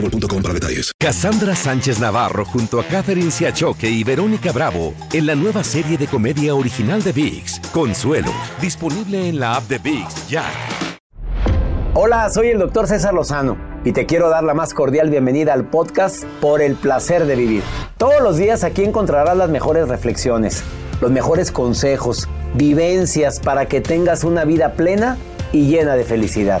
boostmobile.com para detalles. Cassandra Sánchez Navarro junto a Catherine Siachoque y Verónica Bravo en la nueva serie de comedia original de VIX, Consuelo, disponible en la app de VIX ya. Hola, soy el doctor César Lozano y te quiero dar la más cordial bienvenida al podcast Por el placer de vivir. Todos los días aquí encontrarás las mejores reflexiones, los mejores consejos, vivencias para que tengas una vida plena y llena de felicidad.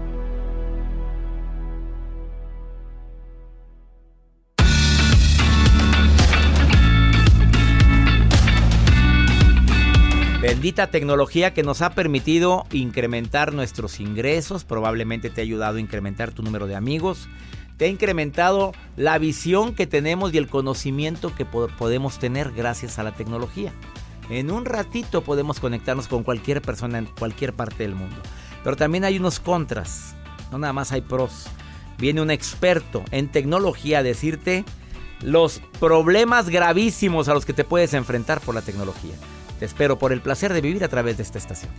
Bendita tecnología que nos ha permitido incrementar nuestros ingresos, probablemente te ha ayudado a incrementar tu número de amigos, te ha incrementado la visión que tenemos y el conocimiento que podemos tener gracias a la tecnología. En un ratito podemos conectarnos con cualquier persona en cualquier parte del mundo. Pero también hay unos contras, no nada más hay pros. Viene un experto en tecnología a decirte los problemas gravísimos a los que te puedes enfrentar por la tecnología. Te espero por el placer de vivir a través de esta estación.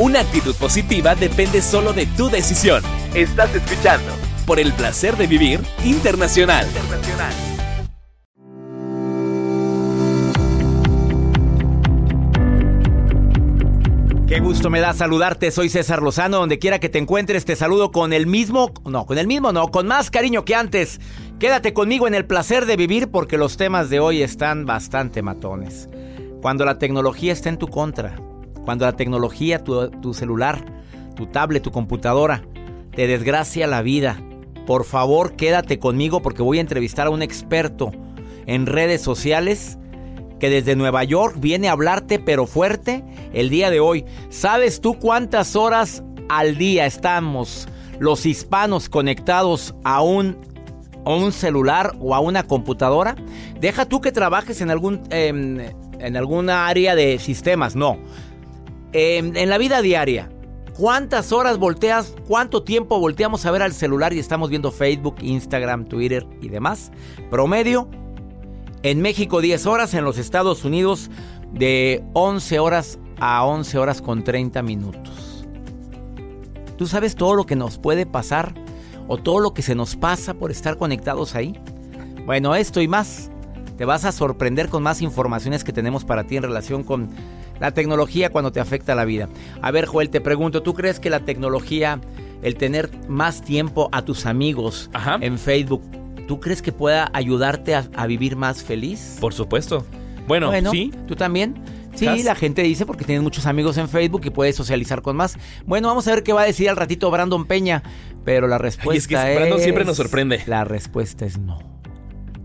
Una actitud positiva depende solo de tu decisión. Estás escuchando por el placer de vivir internacional. internacional. Qué gusto me da saludarte, soy César Lozano, donde quiera que te encuentres te saludo con el mismo, no, con el mismo no, con más cariño que antes. Quédate conmigo en el placer de vivir porque los temas de hoy están bastante matones. Cuando la tecnología está en tu contra, cuando la tecnología, tu, tu celular, tu tablet, tu computadora, te desgracia la vida, por favor quédate conmigo porque voy a entrevistar a un experto en redes sociales que desde Nueva York viene a hablarte pero fuerte el día de hoy. ¿Sabes tú cuántas horas al día estamos los hispanos conectados a un, un celular o a una computadora? Deja tú que trabajes en algún em, en alguna área de sistemas, no. Em, en la vida diaria, ¿Cuántas horas volteas, cuánto tiempo volteamos a ver al celular y estamos viendo Facebook, Instagram, Twitter y demás? Promedio en México 10 horas, en los Estados Unidos de 11 horas a 11 horas con 30 minutos. ¿Tú sabes todo lo que nos puede pasar o todo lo que se nos pasa por estar conectados ahí? Bueno, esto y más. Te vas a sorprender con más informaciones que tenemos para ti en relación con la tecnología cuando te afecta la vida. A ver, Joel, te pregunto, ¿tú crees que la tecnología, el tener más tiempo a tus amigos en Facebook, ¿tú crees que pueda ayudarte a, vivir más feliz? Por supuesto. Bueno, sí. ¿Tú también? Sí, la gente dice porque tienes muchos amigos en Facebook y puedes socializar con más. Bueno, vamos a ver qué va a decir al ratito Brandon Peña. Pero la respuesta es. Que Brandon siempre nos sorprende. La respuesta es no.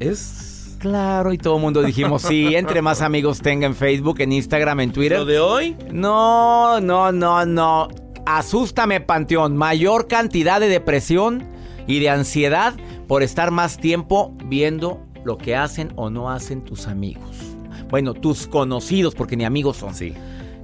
Es. Claro, y todo el mundo dijimos sí, entre más amigos tenga en Facebook, en Instagram, en Twitter. ¿Lo de hoy? No, no, no, no. Asústame, Panteón. Mayor cantidad de depresión y de ansiedad por estar más tiempo viendo lo que hacen o no hacen tus amigos. Bueno, tus conocidos, porque ni amigos son. Sí.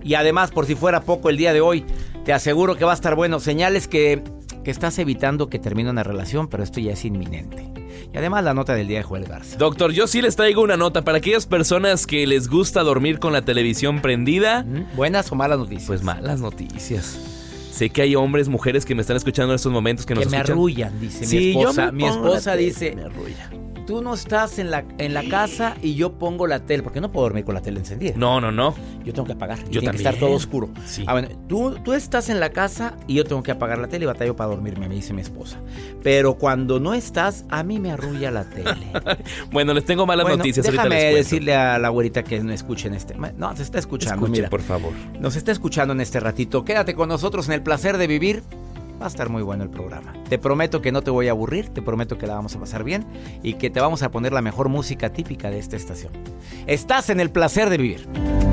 Y además, por si fuera poco el día de hoy, te aseguro que va a estar bueno. Señales que que estás evitando que termine una relación, pero esto ya es inminente. Y además la nota del día de Joel Garza. Doctor, yo sí les traigo una nota para aquellas personas que les gusta dormir con la televisión prendida. ¿Buenas o malas noticias? Pues malas noticias. Sé que hay hombres, mujeres que me están escuchando en estos momentos que nos que me arrullan, dice mi esposa. mi esposa dice, me arrulla tú no estás en la, en la casa y yo pongo la tele, porque no puedo dormir con la tele encendida. No, no, no. Yo tengo que apagar. Yo tiene que estar todo oscuro. Sí. Ah, bueno, tú, tú estás en la casa y yo tengo que apagar la tele y batallo para dormirme, me dice mi esposa. Pero cuando no estás, a mí me arrulla la tele. bueno, les tengo malas noticias. Déjame decirle a la güerita que no escuchen este. No, se está escuchando. Escuchen, por favor. Nos está escuchando en este ratito. Quédate con nosotros en el placer de vivir. Va a estar muy bueno el programa. Te prometo que no te voy a aburrir, te prometo que la vamos a pasar bien y que te vamos a poner la mejor música típica de esta estación. Estás en el placer de vivir.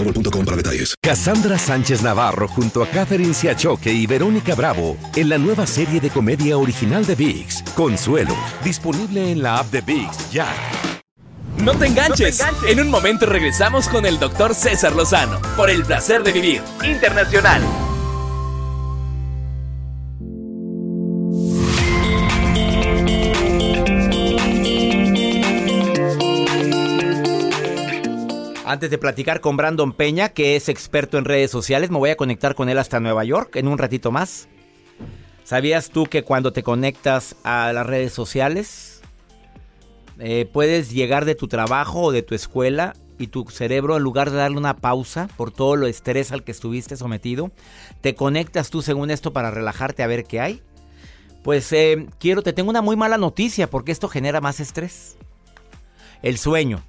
para detalles. Cassandra Sánchez Navarro junto a Catherine Siachoque y Verónica Bravo en la nueva serie de comedia original de VIX, Consuelo, disponible en la app de VIX ya. No te, enganches. no te enganches. En un momento regresamos con el doctor César Lozano por el placer de vivir internacional. Antes de platicar con Brandon Peña, que es experto en redes sociales, me voy a conectar con él hasta Nueva York en un ratito más. ¿Sabías tú que cuando te conectas a las redes sociales, eh, puedes llegar de tu trabajo o de tu escuela y tu cerebro, en lugar de darle una pausa por todo lo estrés al que estuviste sometido, te conectas tú según esto para relajarte a ver qué hay? Pues eh, quiero, te tengo una muy mala noticia porque esto genera más estrés. El sueño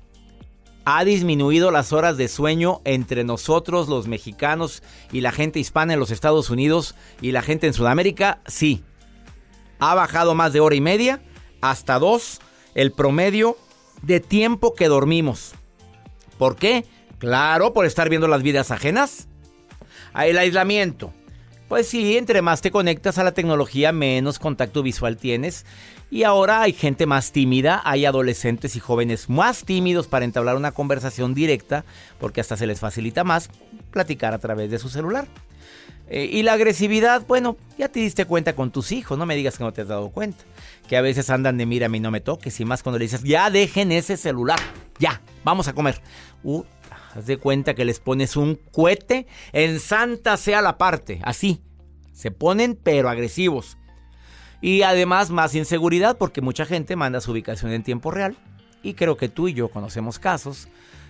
ha disminuido las horas de sueño entre nosotros, los mexicanos y la gente hispana en los Estados Unidos y la gente en Sudamérica? Sí. Ha bajado más de hora y media hasta dos el promedio de tiempo que dormimos. ¿Por qué? Claro, por estar viendo las vidas ajenas. El aislamiento. Pues sí, entre más te conectas a la tecnología, menos contacto visual tienes y ahora hay gente más tímida, hay adolescentes y jóvenes más tímidos para entablar una conversación directa, porque hasta se les facilita más platicar a través de su celular. Eh, y la agresividad, bueno, ya te diste cuenta con tus hijos, no me digas que no te has dado cuenta. Que a veces andan de mira a mí no me toques, y más cuando le dices, ya dejen ese celular, ya, vamos a comer. Uh, haz de cuenta que les pones un cohete en santa sea la parte, así. Se ponen pero agresivos. Y además más inseguridad porque mucha gente manda su ubicación en tiempo real. Y creo que tú y yo conocemos casos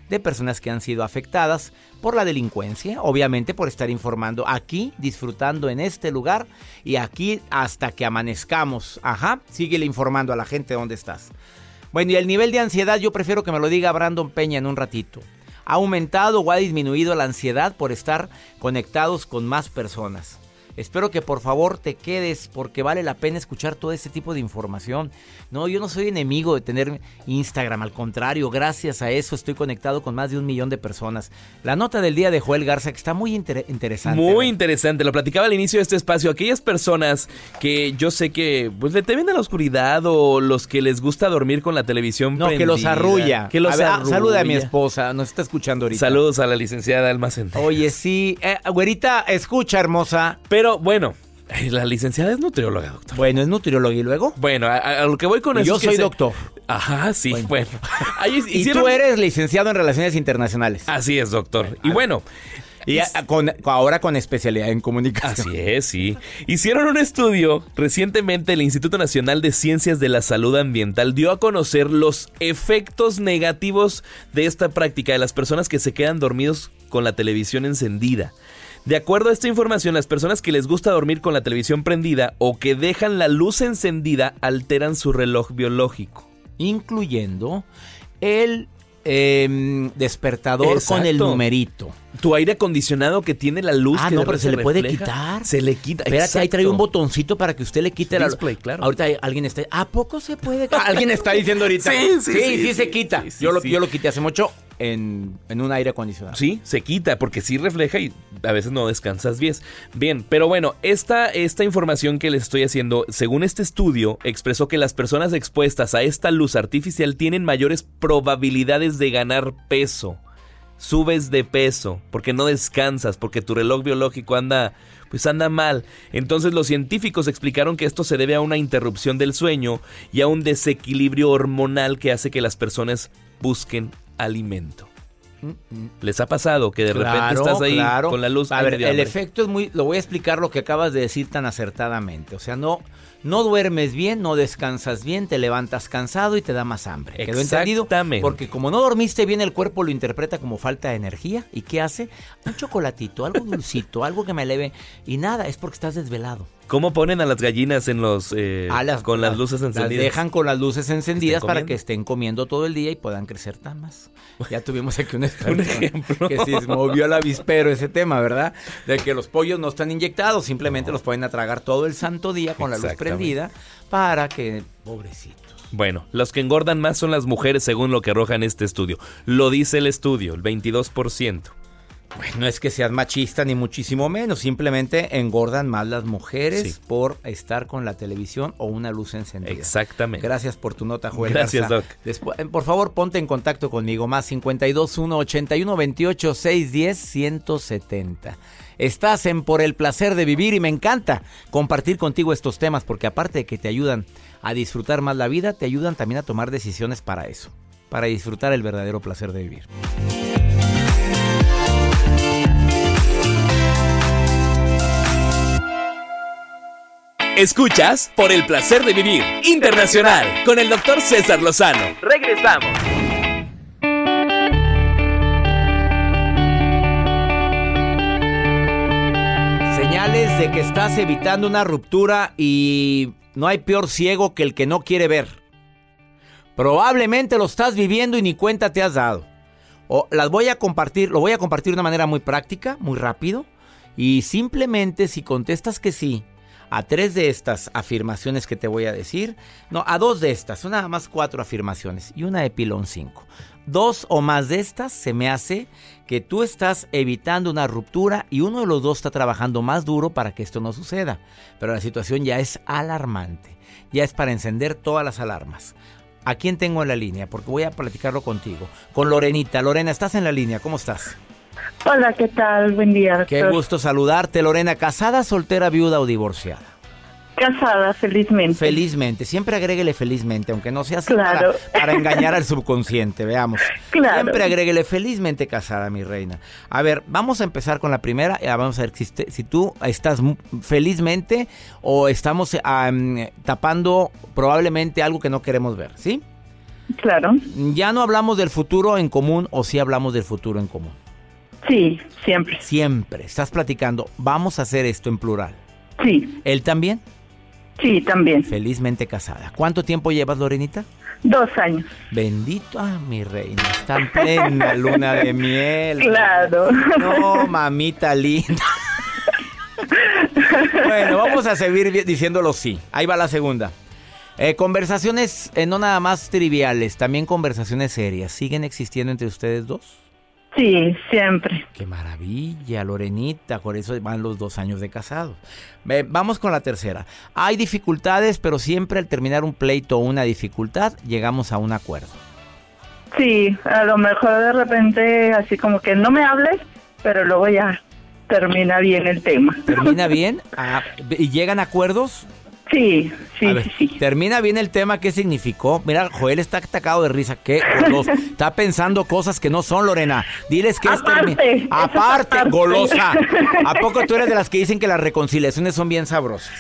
de personas que han sido afectadas por la delincuencia, obviamente por estar informando aquí, disfrutando en este lugar y aquí hasta que amanezcamos. Ajá, síguele informando a la gente dónde estás. Bueno, y el nivel de ansiedad yo prefiero que me lo diga Brandon Peña en un ratito. ¿Ha aumentado o ha disminuido la ansiedad por estar conectados con más personas? Espero que por favor te quedes porque vale la pena escuchar todo este tipo de información. No, yo no soy enemigo de tener Instagram, al contrario, gracias a eso estoy conectado con más de un millón de personas. La nota del día de Joel Garza que está muy interesante. Muy interesante, lo platicaba al inicio de este espacio. Aquellas personas que yo sé que pues le temen a la oscuridad o los que les gusta dormir con la televisión No, que los arrulla. Que los arrulla. Saluda a mi esposa, nos está escuchando ahorita. Saludos a la licenciada Almacén. Oye, sí, eh, güerita, escucha, hermosa. Pero bueno, la licenciada es nutrióloga, doctor. Bueno, es nutrióloga y luego. Bueno, a, lo que voy con eso. Yo soy doctor. Ajá, sí, bueno. Bueno. Ahí Y tú eres licenciado en Relaciones Internacionales. Así es, doctor. Y bueno, Y a- con- ahora con especialidad en comunicación. Así es, sí. Hicieron un estudio recientemente, el Instituto Nacional de Ciencias de la Salud Ambiental dio a conocer los efectos negativos de esta práctica de las personas que se quedan dormidos con la televisión encendida. De acuerdo a esta información, las personas que les gusta dormir con la televisión prendida o que dejan la luz encendida alteran su reloj biológico. Incluyendo el em, despertador Exacto. con el numerito. Tu aire acondicionado que tiene la luz Ah, que no, pero se le puede quitar. Se le quita. Espérate, ahí trae un botoncito para que usted le quite la Display, claro. Ahorita alguien está. ¿A poco se puede? Alguien está diciendo ahorita. Sí, sí, sí, sí, sí, se quita. sí, sí, yo, lo, yo lo quité hace mucho en, en un aire acondicionado. Sí, se quita porque sí refleja y a veces no descansas bien. Bien, pero bueno, esta, esta información que les estoy haciendo, según este estudio, expresó que las personas expuestas a esta luz artificial tienen mayores probabilidades de ganar peso. Subes de peso porque no descansas, porque tu reloj biológico anda pues anda mal. Entonces los científicos explicaron que esto se debe a una interrupción del sueño y a un desequilibrio hormonal que hace que las personas busquen alimento. ¿Les ha pasado que de repente estás ahí claro. con la luz? A ver, el efecto es muy. Lo voy a explicar lo que acabas de decir tan acertadamente. O sea, no, no duermes bien, no descansas bien, te levantas cansado y te da más hambre. ¿Quedó entendido? Porque como no dormiste bien, el cuerpo lo interpreta como falta de energía. ¿Y qué hace? Un chocolatito, algo dulcito, algo que me eleve. Y nada, es porque estás desvelado. ¿Cómo ponen a las gallinas en los eh, las- con las luces encendidas? Las dejan con las luces encendidas para que estén comiendo todo el día y puedan crecer tan más. Ya tuvimos aquí un Un ejemplo. que se movió al avispero ese tema, ¿verdad? De que los pollos no están inyectados, simplemente los ponen a tragar todo el santo día con la luz Prendida para que, pobrecitos. Bueno, los que engordan más son las mujeres según lo que arroja en este estudio. Lo dice el estudio, el 22%. Bueno, no es que seas machista ni muchísimo menos, simplemente engordan más las mujeres Sí. por estar con la televisión o una luz encendida. Exactamente. Gracias por tu nota, Joel. Gracias, Garza. Doc. Eh, por favor, ponte en contacto conmigo. Más 52 1 81 28 610 170. Estás en Por el placer de vivir y me encanta compartir contigo estos temas porque aparte de que te ayudan a disfrutar más la vida, te ayudan también a tomar decisiones para eso, para disfrutar el verdadero placer de vivir. Escuchas por el placer de vivir internacional con el doctor César Lozano. Regresamos. Señales de que estás evitando una ruptura y no hay peor ciego que el que no quiere ver. Probablemente lo estás viviendo y ni cuenta te has dado. O las voy a compartir, lo voy a compartir de una manera muy práctica, muy rápido. Y simplemente si contestas que sí a tres de estas afirmaciones que te voy a decir, no, a dos de estas, son nada más cuatro afirmaciones y una de pilón cinco. Dos o más de estas se me hace que tú estás evitando una ruptura y uno de los dos está trabajando más duro para que esto no suceda. Pero la situación ya es alarmante, ya es para encender todas las alarmas. ¿A quién tengo en la línea? Porque voy a platicarlo contigo. Con Lorenita. Lorena, ¿estás en la línea? ¿Cómo estás? Hola, ¿qué tal? Buen día, Qué gusto saludarte, Lorena. ¿Casada, soltera, viuda o divorciada? Casada, felizmente. Felizmente. Siempre agréguele felizmente, aunque no sea así Claro. para, para engañar al subconsciente. Veamos. Claro. Siempre agréguele felizmente casada, mi reina. A ver, vamos a empezar con la primera. Eh, Vamos a ver si, si tú estás felizmente o estamos am, tapando probablemente algo que no queremos ver, ¿sí? Claro. Ya no hablamos del futuro en común o sí hablamos del futuro en común. Sí, siempre. Siempre. Estás platicando. Vamos a hacer esto en plural. Sí, ¿Él también? sí, también. Felizmente casada. ¿Cuánto tiempo llevas, Lorenita? Dos años. Bendito, ah, mi reina, está en plena luna de miel. Claro. No, mamita linda. Bueno, vamos a seguir diciéndolo sí. Ahí va la segunda. Eh, conversaciones eh, no nada más triviales, también conversaciones serias. ¿Siguen existiendo entre ustedes dos? Sí, siempre. Qué maravilla, Lorenita. Por eso van los dos años de casados. Ve, vamos con la tercera. Hay dificultades, pero siempre al terminar un pleito o una dificultad, llegamos a un acuerdo. Sí, a lo mejor de repente así como que no me hables, pero luego ya termina bien el tema. ¿Termina bien? Ah, ¿Y llegan acuerdos? Sí, sí, ver, sí, sí. Termina bien el tema, ¿qué significó? Mira, Joel está atacado de risa. ¿Qué? Goloso. Está pensando cosas que no son, Lorena. Diles que termi- es Aparte, aparte. golosa. ¿A poco tú eres de las que dicen que las reconciliaciones son bien sabrosas?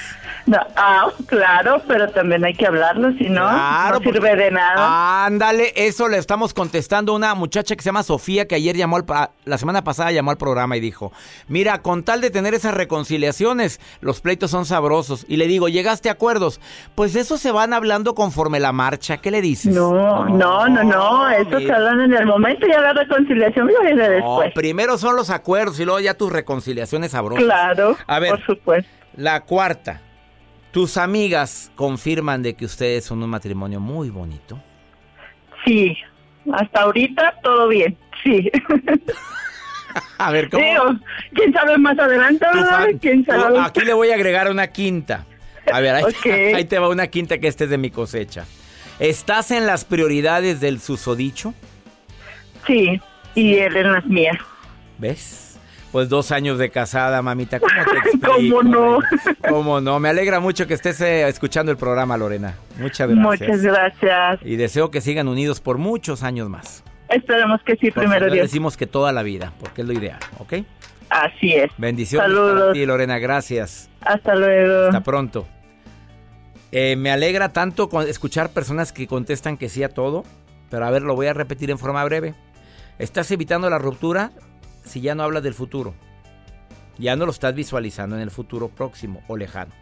No, ah, claro, pero también hay que hablarlo, si no, Claro, no sirve de nada. Ándale, eso le estamos contestando a una muchacha que se llama Sofía, que ayer llamó al, la semana pasada llamó al programa y dijo, mira, con tal de tener esas reconciliaciones, los pleitos son sabrosos. Y le digo, ¿llegaste a acuerdos? Pues eso se van hablando conforme la marcha. ¿Qué le dices? No, no, no, no, eso se hablan en el momento y ya la reconciliación viene No, después. primero son los acuerdos y luego ya tus reconciliaciones sabrosas. Claro, A ver. por supuesto. La cuarta. Tus amigas confirman de que ustedes son un matrimonio muy bonito. Sí, hasta ahorita todo bien, sí. A ver, ¿cómo? Digo, quién sabe más adelante, ¿Quién sabe? aquí le voy a agregar una quinta. A ver, ahí te va una quinta que este es de mi cosecha. ¿Estás en las prioridades del susodicho? Sí, y él en las mías. ¿Ves? Pues dos años de casada, mamita. ¿Cómo te explico? ¿Cómo no? ¿Cómo no? Me alegra mucho que estés eh, escuchando el programa, Lorena. Muchas gracias. Muchas gracias. Y deseo que sigan unidos por muchos años más. Esperemos que sí, Por primero Dios. decimos que toda la vida, porque es lo ideal, ¿ok? Así es. Bendiciones para Saludos. ti, Lorena. Gracias. Hasta luego. Hasta pronto. Eh, me alegra tanto escuchar personas que contestan que sí a todo, pero a ver, lo voy a repetir en forma breve. Estás evitando la ruptura si ya no hablas del futuro. Ya no lo estás visualizando en el futuro próximo o lejano.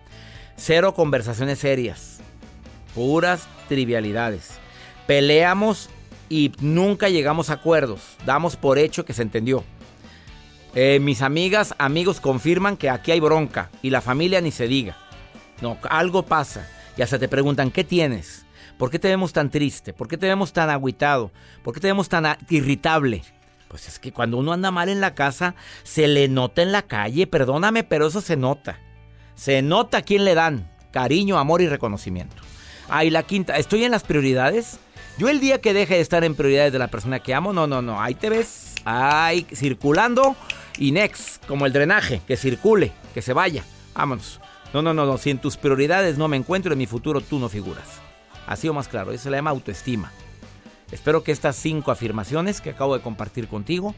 Cero conversaciones serias. Puras trivialidades. Peleamos y nunca llegamos a acuerdos. Damos por hecho que se entendió. Eh, mis amigas, amigos confirman que aquí hay bronca y la familia ni se diga. No, algo pasa. Y hasta te preguntan, ¿qué tienes? ¿Por qué te vemos tan triste? ¿Por qué te vemos tan agüitado? ¿Por qué te vemos tan irritable? Pues es que cuando uno anda mal en la casa, se le nota en la calle. Perdóname, pero eso se nota. Se nota a quién le dan cariño, amor y reconocimiento. Ah, y la quinta, ¿estoy en las prioridades? Yo el día que deje de estar en prioridades de la persona que amo, no, no, no. Ahí te ves, ahí circulando y next, como el drenaje, que circule, que se vaya. Vámonos. No, no, no, no. Si en tus prioridades no me encuentro, en mi futuro tú no figuras. Así o más claro, eso se le llama autoestima. Espero que estas cinco afirmaciones que acabo de compartir contigo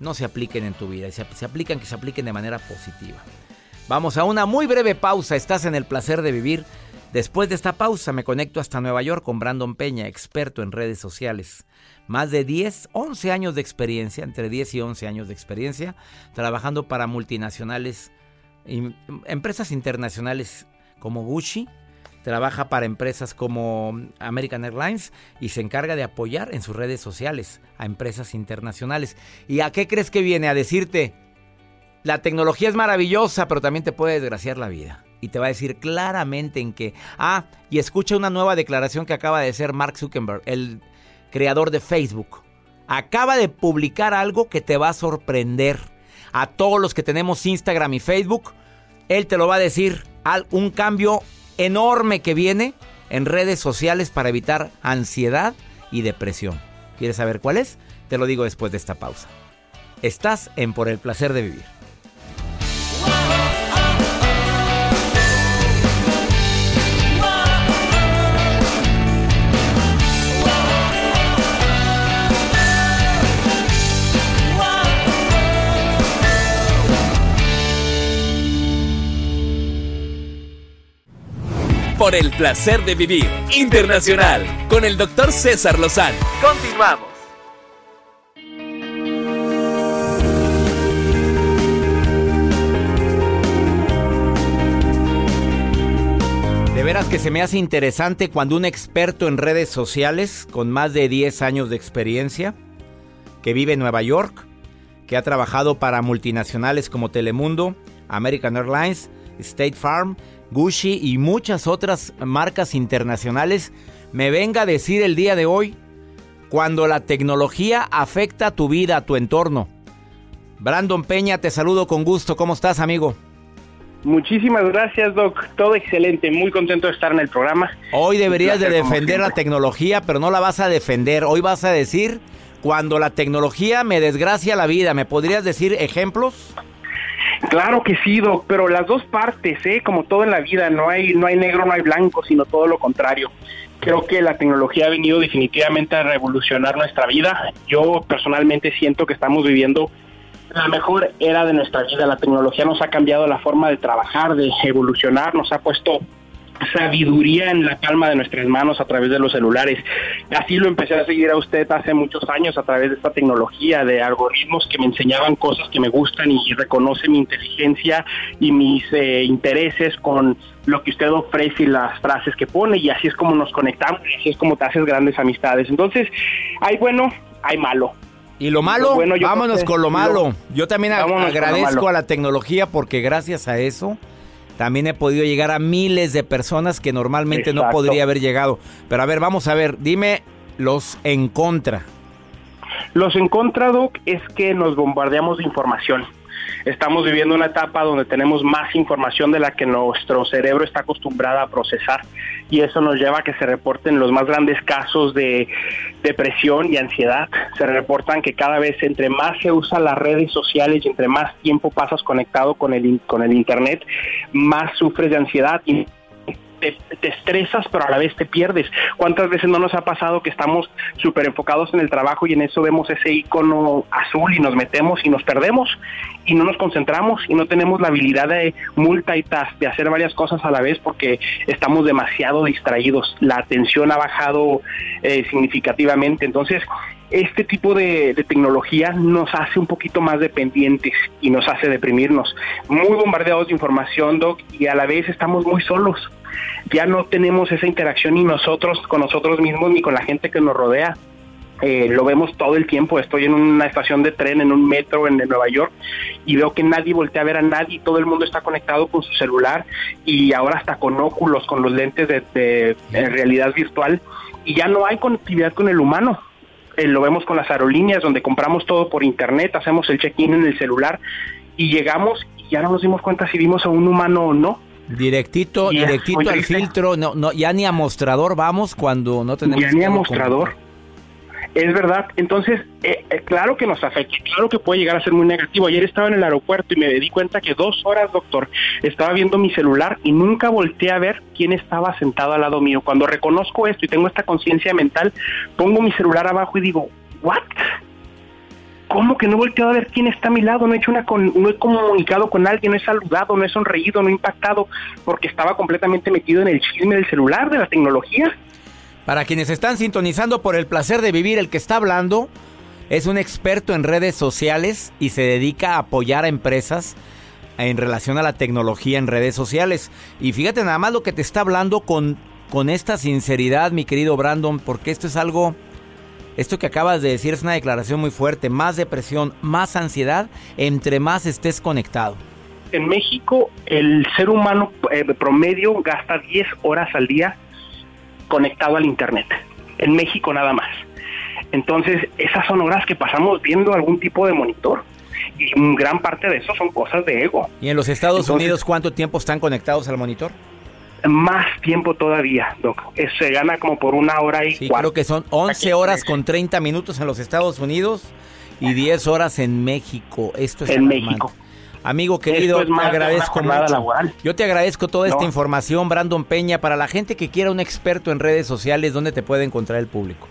no se apliquen en tu vida. Y se, se aplican, que se apliquen de manera positiva. Vamos a una muy breve pausa. Estás en el placer de vivir. Después de esta pausa me conecto hasta Nueva York con Brandon Peña, experto en redes sociales. Más de 10, 11 años de experiencia, entre 10 y 11 años de experiencia, trabajando para multinacionales, y empresas internacionales como Gucci, trabaja para empresas como American Airlines y se encarga de apoyar en sus redes sociales a empresas internacionales. ¿Y a qué crees que viene? A decirte, la tecnología es maravillosa, pero también te puede desgraciar la vida. Y te va a decir claramente en qué. Ah, y escucha una nueva declaración que acaba de hacer Mark Zuckerberg, el creador de Facebook. Acaba de publicar algo que te va a sorprender. A todos los que tenemos Instagram y Facebook, él te lo va a decir. Un cambio enorme que viene en redes sociales para evitar ansiedad y depresión. ¿Quieres saber cuál es? Te lo digo después de esta pausa. Estás en Por el placer de vivir. Por el placer de vivir internacional con el doctor César Lozano. Continuamos. De veras que se me hace interesante cuando un experto en redes sociales con más de 10 años de experiencia, que vive en Nueva York, que ha trabajado para multinacionales como Telemundo, American Airlines, State Farm, Gucci y muchas otras marcas internacionales, me venga a decir el día de hoy cuando la tecnología afecta tu vida, tu entorno. Brandon Peña, te saludo con gusto. ¿Cómo estás, amigo? Muchísimas gracias, Doc. Todo excelente. Muy contento de estar en el programa. Hoy deberías de defender la tecnología, pero no la vas a defender. Hoy vas a decir, cuando la tecnología me desgracia la vida, ¿me podrías decir ejemplos? Claro que sí, Doc, pero las dos partes, ¿eh? como todo en la vida, no hay, no hay negro, no hay blanco, sino todo lo contrario. Creo que la tecnología ha venido definitivamente a revolucionar nuestra vida. Yo personalmente siento que estamos viviendo la mejor era de nuestra vida. La tecnología nos ha cambiado la forma de trabajar, de evolucionar, nos ha puesto sabiduría en la palma de nuestras manos a través de los celulares. Así lo empecé a seguir a usted hace muchos años a través de esta tecnología de algoritmos que me enseñaban cosas que me gustan y reconoce mi inteligencia y mis eh, intereses con lo que usted ofrece y las frases que pone y así es como nos conectamos y así es como te haces grandes amistades. Entonces, hay bueno, hay malo. Y lo malo, bueno, vámonos con lo malo. Yo también agradezco a la tecnología porque gracias a eso también he podido llegar a miles de personas que normalmente no podría haber llegado. Pero a ver, vamos a ver, dime los en contra. Los en contra, Doc, es que nos bombardeamos de información. Estamos viviendo una etapa donde tenemos más información de la que nuestro cerebro está acostumbrado a procesar y eso nos lleva a que se reporten los más grandes casos de depresión y ansiedad. Se reportan que cada vez entre más se usan las redes sociales y entre más tiempo pasas conectado con el, con el Internet, más sufres de ansiedad te, estresas, pero a la vez te pierdes. ¿Cuántas veces no nos ha pasado que estamos súper enfocados en el trabajo y en eso vemos ese icono azul y nos metemos y nos perdemos y no nos concentramos y no tenemos la habilidad de multitask, de hacer varias cosas a la vez porque estamos demasiado distraídos. La atención ha bajado eh, significativamente. Entonces, este tipo de, tecnología nos hace un poquito más dependientes y nos hace deprimirnos. Muy bombardeados de información, Doc, y a la vez estamos muy solos. Ya no tenemos esa interacción ni nosotros con nosotros mismos ni con la gente que nos rodea. Eh, lo vemos todo el tiempo. Estoy en una estación de tren, en un metro en Nueva York y veo que nadie voltea a ver a nadie. Todo el mundo está conectado con su celular y ahora hasta con óculos, con los lentes de realidad virtual y ya no hay conectividad con el humano eh, lo vemos con las aerolíneas donde compramos todo por internet, hacemos el check-in en el celular y llegamos y ya no nos dimos cuenta si vimos a un humano o no. Directito, directito al filtro, no, no, ya ni a mostrador vamos cuando no tenemos. Ya ni a mostrador. Es verdad, entonces, eh, eh, claro que nos afecta, claro que puede llegar a ser muy negativo. Ayer estaba en el aeropuerto y me di cuenta que dos horas, doctor, estaba viendo mi celular y nunca volteé a ver quién estaba sentado al lado mío. Cuando reconozco esto y tengo esta conciencia mental, pongo mi celular abajo y digo, ¿what? ¿Cómo que no he volteado a ver quién está a mi lado? No he hecho una no he comunicado con alguien, no he saludado, no he sonreído, no he impactado, porque estaba completamente metido en el chisme del celular, de la tecnología. Para quienes están sintonizando por el placer de vivir, el que está hablando es un experto en redes sociales y se dedica a apoyar a empresas en relación a la tecnología en redes sociales. Y fíjate nada más lo que te está hablando con, con esta sinceridad, mi querido Brandon, porque esto es algo, esto que acabas de decir es una declaración muy fuerte, más depresión, más ansiedad, entre más estés conectado. En México, el ser humano eh, promedio gasta 10 horas al día conectado al Internet. En México nada más. Entonces, esas son horas que pasamos viendo algún tipo de monitor. Y gran parte de eso son cosas de ego. ¿Y en los Estados Unidos cuánto tiempo están conectados al monitor? Más tiempo todavía, Doc. se gana como por una hora y sí, Creo que son 11 horas con 30 minutos en los Estados Unidos y 10 horas en México. Esto es en México. Amigo querido, te agradezco mucho. Yo te agradezco toda esta información, Brandon Peña. Para la gente que quiera un experto en redes sociales, ¿dónde te puede encontrar el público?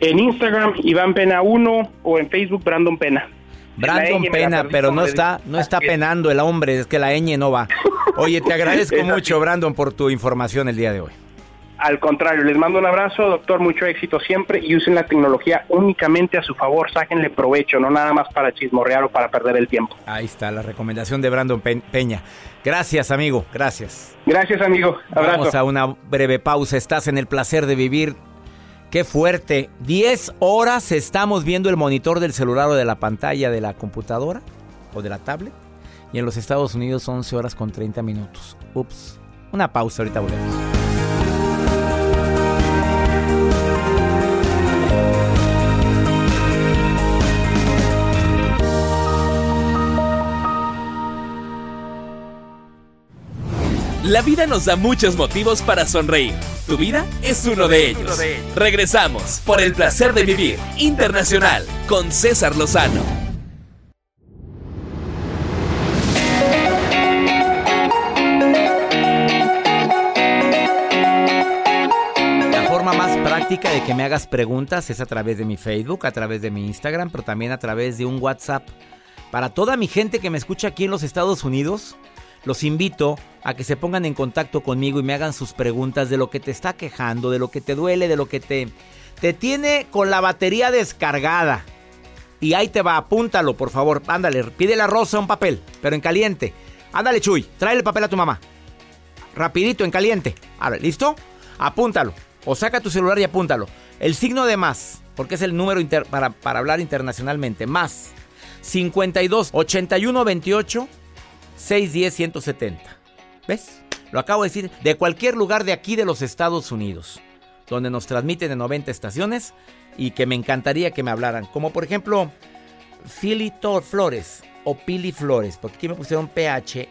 En Instagram, Iván Pena 1 o en Facebook, Brandon Pena. Brandon Pena, pero no está, no está penando el hombre, es que la ñ no va. Oye, te agradezco mucho, Brandon, por tu información el día de hoy. Al contrario, les mando un abrazo, doctor, mucho éxito siempre y usen la tecnología únicamente a su favor, sáquenle provecho, no nada más para chismorrear o para perder el tiempo. Ahí está la recomendación de Brandon Peña. Gracias, amigo, gracias. Gracias, amigo. Abrazo. Vamos a una breve pausa, estás en el placer de vivir. Qué fuerte. 10 horas estamos viendo el monitor del celular o de la pantalla de la computadora o de la tablet. Y en los Estados Unidos 11 horas con 30 minutos. Ups. Una pausa, ahorita volvemos. La vida nos da muchos motivos para sonreír. Tu vida es uno de ellos. Regresamos por el placer de vivir internacional con César Lozano. La forma más práctica de que me hagas preguntas es a través de mi Facebook, a través de mi Instagram, pero también a través de un WhatsApp. Para toda mi gente que me escucha aquí en los Estados Unidos, los invito a que se pongan en contacto conmigo y me hagan sus preguntas de lo que te está quejando, de lo que te duele, de lo que te, te tiene con la batería descargada. Y ahí te va, apúntalo, por favor. Ándale, pide la rosa un papel, pero en caliente. Ándale, Chuy, trae el papel a tu mamá. Rapidito, en caliente. A ver, ¿listo? Apúntalo. O saca tu celular y apúntalo. El signo de más, porque es el número para, para hablar internacionalmente. Más 52 81 28 610 170. ¿Ves? Lo acabo de decir. De cualquier lugar de aquí de los Estados Unidos, donde nos transmiten en 90 estaciones y que me encantaría que me hablaran. Como por ejemplo, Philly Flores o Pili Flores, porque aquí me pusieron PH.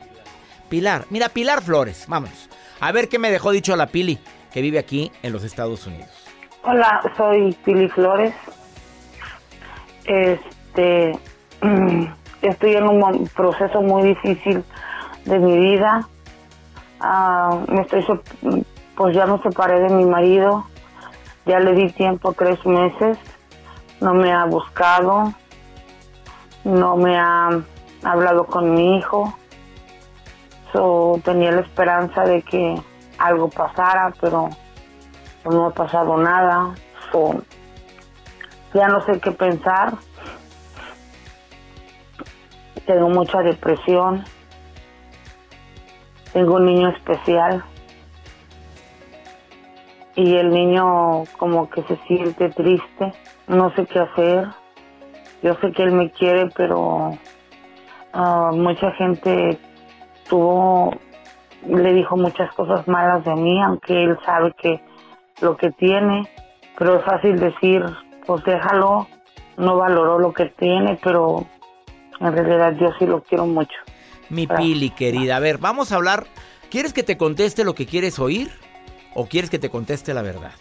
Pilar, mira, Pilar Flores, vámonos. A ver qué me dejó dicho la Pili, que vive aquí en los Estados Unidos. Hola, soy Pili Flores. Este, estoy en un proceso muy difícil de mi vida. Ah, me estoy, pues ya me separé de mi marido. Ya le di tiempo, tres meses. No me ha buscado. No me ha hablado con mi hijo. So, tenía la esperanza de que algo pasara, pero no ha pasado nada. ya no sé qué pensar. Tengo mucha depresión. Tengo un niño especial. Y el niño como que se siente triste. No sé qué hacer. Yo sé que él me quiere, pero ah, mucha gente tuvo, le dijo muchas cosas malas de mí, aunque él sabe que lo que tiene, pero es fácil decir, pues déjalo, no valoró lo que tiene, pero en realidad yo sí lo quiero mucho. Mi Pili, querida, a ver, vamos a hablar. ¿Quieres que te conteste lo que quieres oír o quieres que te conteste la verdad?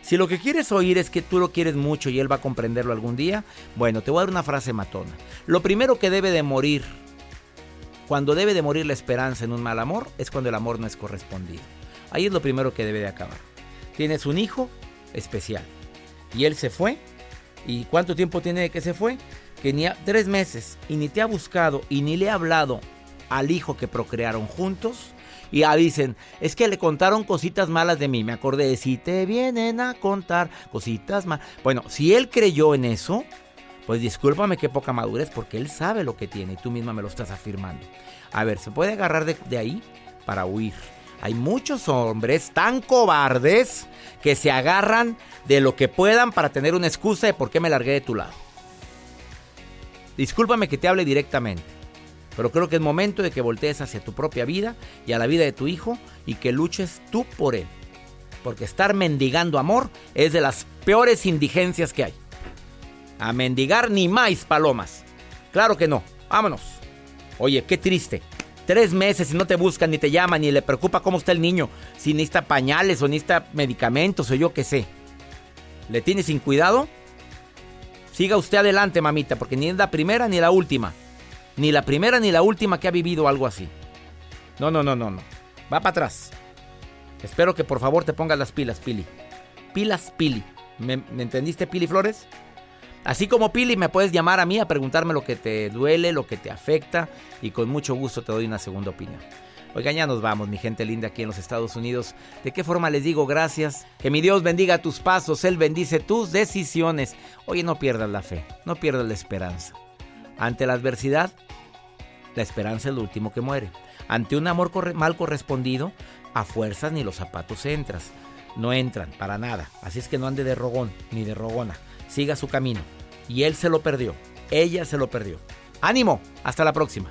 Si lo que quieres oír es que tú lo quieres mucho y él va a comprenderlo algún día, bueno, te voy a dar una frase matona. Lo primero que debe de morir, cuando debe de morir la esperanza en un mal amor, es cuando el amor no es correspondido. Ahí es lo primero que debe de acabar. Tienes un hijo especial y él se fue. ¿Y cuánto tiempo tiene que se fue? Que ni tres meses y ni te ha buscado y ni le ha hablado al hijo que procrearon juntos. Y ya dicen, es que le contaron cositas malas de mí. Me acordé si te vienen a contar cositas malas. Bueno, si él creyó en eso, pues discúlpame qué poca madurez, porque él sabe lo que tiene y tú misma me lo estás afirmando. A ver, se puede agarrar de, de ahí para huir. Hay muchos hombres tan cobardes que se agarran de lo que puedan para tener una excusa de por qué me largué de tu lado. Discúlpame que te hable directamente, pero creo que es momento de que voltees hacia tu propia vida y a la vida de tu hijo y que luches tú por él. Porque estar mendigando amor es de las peores indigencias que hay. A mendigar ni más palomas. Claro que no. Vámonos. Oye, qué triste. Tres meses y no te buscan, ni te llaman, ni le preocupa cómo está el niño. Si necesita pañales o necesita medicamentos o yo qué sé. ¿Le tienes sin cuidado? Siga usted adelante, mamita, porque ni es la primera ni la última. Ni la primera ni la última que ha vivido algo así. No, no, no, no, no. Va para atrás. Espero que por favor te pongas las pilas, Pili. Pilas, Pili. ¿Me, ¿Me, entendiste, Pili Flores? Así como Pili, me puedes llamar a mí a preguntarme lo que te duele, lo que te afecta y con mucho gusto te doy una segunda opinión. Oigan, ya nos vamos, mi gente linda aquí en los Estados Unidos. ¿De qué forma les digo gracias? Que mi Dios bendiga tus pasos, Él bendice tus decisiones. Oye, no pierdas la fe, no pierdas la esperanza. Ante la adversidad, la esperanza es lo último que muere. Ante un amor mal correspondido, a fuerzas ni los zapatos entras. No entran, para nada. Así es que no ande de rogón ni de rogona. Siga su camino. Y él se lo perdió. Ella se lo perdió. ¡Ánimo! Hasta la próxima.